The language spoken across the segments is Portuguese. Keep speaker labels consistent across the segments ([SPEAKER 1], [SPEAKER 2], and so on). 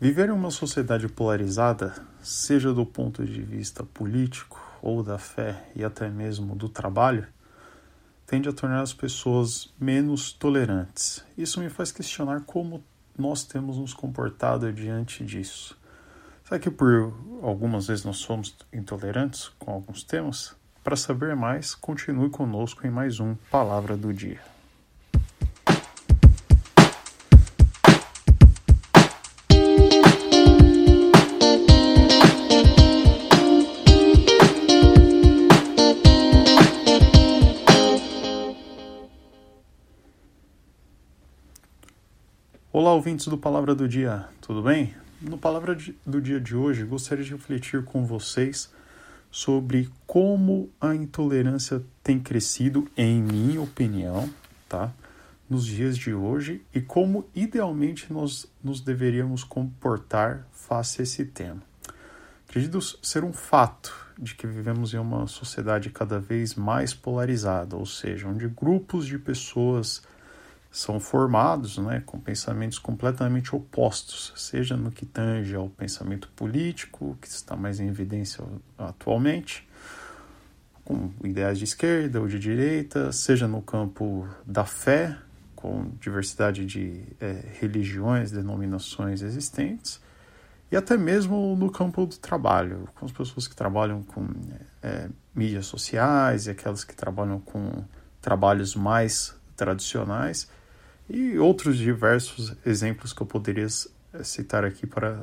[SPEAKER 1] Viver em uma sociedade polarizada, seja do ponto de vista político ou da fé e até mesmo do trabalho, tende a tornar as pessoas menos tolerantes. Isso me faz questionar como nós temos nos comportado diante disso. Será que por algumas vezes nós somos intolerantes com alguns temas? Para saber mais, continue conosco em mais um Palavra do Dia. Olá, ouvintes do Palavra do Dia, tudo bem? No Palavra do Dia de hoje, gostaria de refletir com vocês sobre como a intolerância tem crescido, em minha opinião, tá? Nos dias de hoje e como idealmente nós nos deveríamos comportar face a esse tema. Acredito ser um fato de que vivemos em uma sociedade cada vez mais polarizada, ou seja, onde grupos de pessoas são formados né, com pensamentos completamente opostos, seja no que tange ao pensamento político, que está mais em evidência atualmente, com ideais de esquerda ou de direita, seja no campo da fé, com diversidade de é, religiões, denominações existentes, e até mesmo no campo do trabalho, com as pessoas que trabalham com é, mídias sociais e aquelas que trabalham com trabalhos mais tradicionais e outros diversos exemplos que eu poderia eh, citar aqui para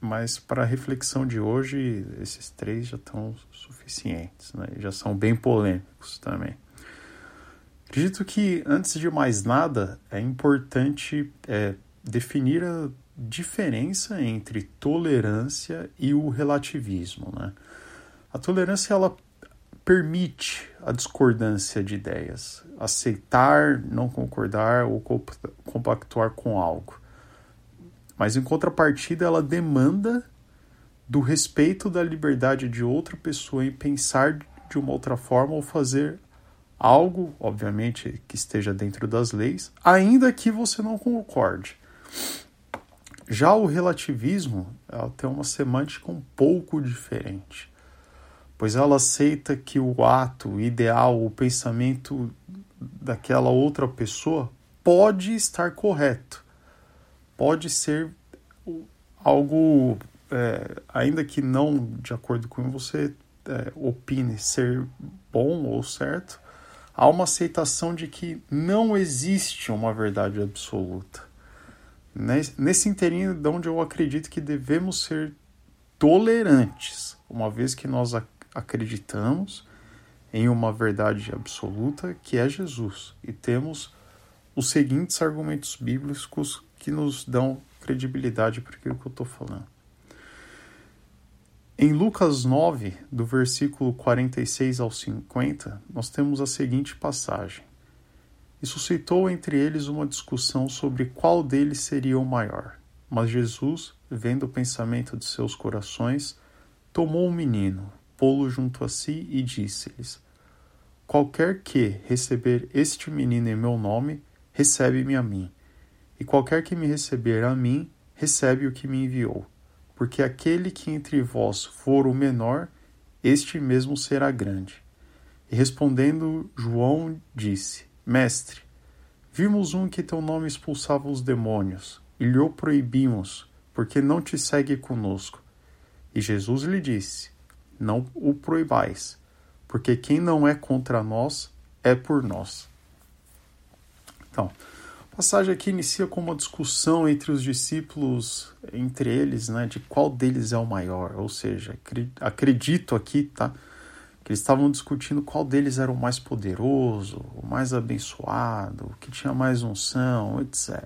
[SPEAKER 1] mas para a reflexão de hoje esses três já estão suficientes, né? já são bem polêmicos também. Acredito que antes de mais nada é importante é, definir a diferença entre tolerância e o relativismo, né? A tolerância ela permite a discordância de ideias, aceitar, não concordar ou compactuar com algo. Mas em contrapartida, ela demanda do respeito da liberdade de outra pessoa em pensar de uma outra forma ou fazer algo, obviamente, que esteja dentro das leis, ainda que você não concorde. Já o relativismo ela tem uma semântica um pouco diferente pois ela aceita que o ato, o ideal, o pensamento daquela outra pessoa pode estar correto, pode ser algo, é, ainda que não de acordo com você é, opine ser bom ou certo, há uma aceitação de que não existe uma verdade absoluta. Nesse inteirinho de onde eu acredito que devemos ser tolerantes, uma vez que nós acreditamos em uma verdade absoluta que é Jesus e temos os seguintes argumentos bíblicos que nos dão credibilidade para aquilo que eu estou falando. Em Lucas 9, do versículo 46 ao 50, nós temos a seguinte passagem. E suscitou entre eles uma discussão sobre qual deles seria o maior. Mas Jesus, vendo o pensamento de seus corações, tomou um menino, pô-lo junto a si e disse-lhes: Qualquer que receber este menino em meu nome, recebe-me a mim. E qualquer que me receber a mim, recebe o que me enviou. Porque aquele que entre vós for o menor, este mesmo será grande. E respondendo, João disse: Mestre, vimos um que teu nome expulsava os demônios, e lhe o proibimos, porque não te segue conosco. E Jesus lhe disse: não o proibais, porque quem não é contra nós é por nós. Então, a passagem aqui inicia com uma discussão entre os discípulos, entre eles, né, de qual deles é o maior, ou seja, acredito aqui, tá, que eles estavam discutindo qual deles era o mais poderoso, o mais abençoado, o que tinha mais unção, etc.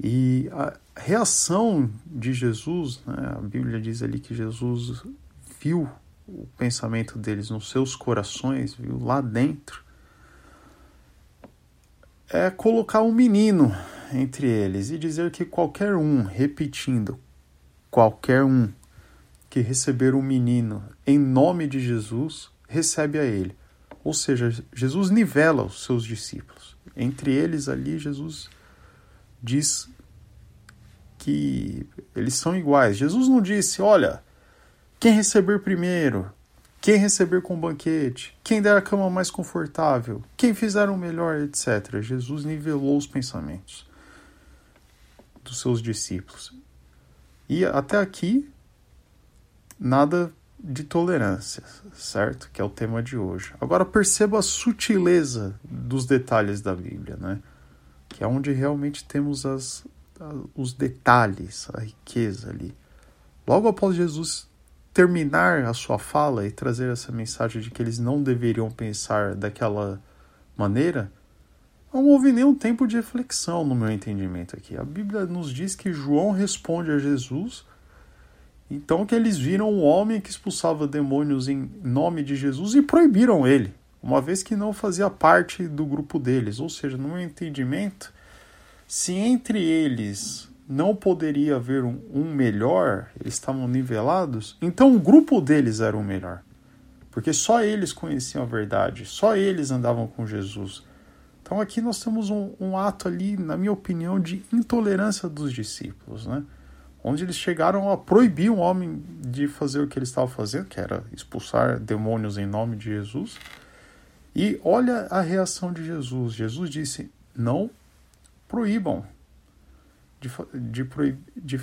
[SPEAKER 1] E a reação de Jesus, né, a Bíblia diz ali que Jesus viu o pensamento deles nos seus corações, viu lá dentro, é colocar um menino entre eles e dizer que qualquer um, repetindo, qualquer um que receber um menino em nome de Jesus, recebe a ele. Ou seja, Jesus nivela os seus discípulos. Entre eles ali, Jesus diz que eles são iguais. Jesus não disse, olha, quem receber primeiro, quem receber com banquete, quem der a cama mais confortável, quem fizer o melhor, etc. Jesus nivelou os pensamentos dos seus discípulos. E até aqui, nada de tolerância, certo? Que é o tema de hoje. Agora perceba a sutileza dos detalhes da Bíblia, né? Que é onde realmente temos as, os detalhes, a riqueza ali. Logo após Jesus terminar a sua fala e trazer essa mensagem de que eles não deveriam pensar daquela maneira, não houve nenhum tempo de reflexão no meu entendimento aqui. A Bíblia nos diz que João responde a Jesus então que eles viram um homem que expulsava demônios em nome de Jesus e proibiram ele, uma vez que não fazia parte do grupo deles. Ou seja, no meu entendimento, se entre eles não poderia haver um, um melhor, eles estavam nivelados, então o grupo deles era o melhor. Porque só eles conheciam a verdade, só eles andavam com Jesus. Então aqui nós temos um, um ato ali, na minha opinião, de intolerância dos discípulos, né? onde eles chegaram a proibir um homem de fazer o que ele estava fazendo, que era expulsar demônios em nome de Jesus. E olha a reação de Jesus. Jesus disse: não proíbam, de, de, de,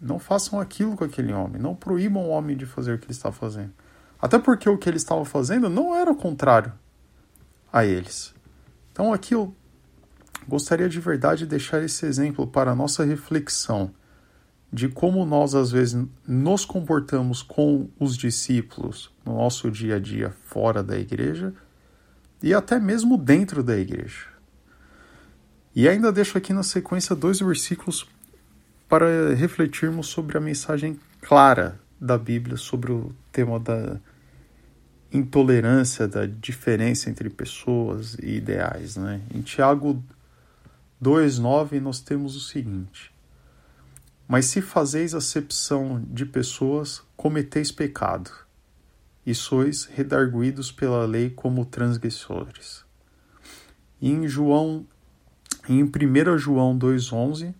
[SPEAKER 1] não façam aquilo com aquele homem, não proíbam o homem de fazer o que ele estava fazendo. Até porque o que ele estava fazendo não era contrário a eles. Então aqui eu gostaria de verdade de deixar esse exemplo para a nossa reflexão de como nós às vezes nos comportamos com os discípulos no nosso dia a dia fora da igreja e até mesmo dentro da igreja. E ainda deixo aqui na sequência dois versículos para refletirmos sobre a mensagem clara da Bíblia sobre o tema da intolerância, da diferença entre pessoas e ideais. Né? Em Tiago 2,9 nós temos o seguinte: mas se fazeis acepção de pessoas, cometeis pecado, e sois redarguidos pela lei como transgressores. E em João, em 1 João 2,11,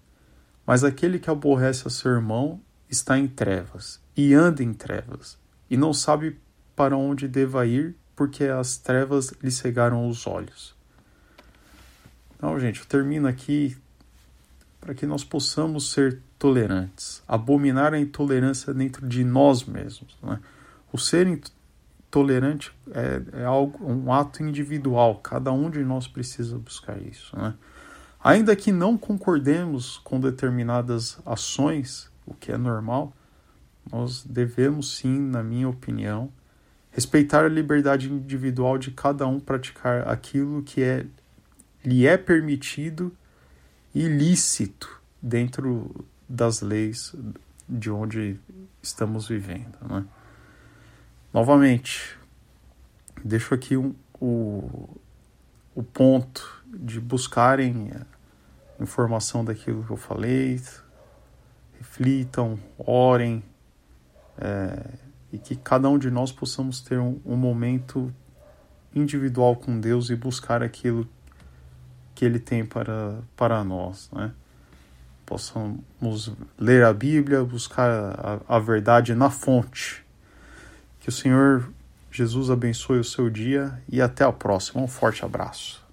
[SPEAKER 1] mas aquele que aborrece a seu irmão está em trevas, e anda em trevas, e não sabe para onde deva ir, porque as trevas lhe cegaram os olhos. Então, gente, eu termino aqui para que nós possamos ser tolerantes, abominar a intolerância dentro de nós mesmos. Né? O ser intolerante é, é, algo, um ato individual, cada um de nós precisa buscar isso. Né? Ainda que não concordemos com determinadas ações, o que é normal, nós devemos sim, na minha opinião, respeitar a liberdade individual de cada um praticar aquilo que é, lhe é permitido e lícito dentro das leis de onde estamos vivendo. Né? Novamente, deixo aqui um, o, o ponto de buscarem informação daquilo que eu falei, reflitam, orem, é, e que cada um de nós possamos ter um, um momento individual com Deus e buscar aquilo que Ele tem para, para nós, né? possamos ler a Bíblia, buscar a, a verdade na fonte. Que o Senhor Jesus abençoe o seu dia e até a próxima. Um forte abraço.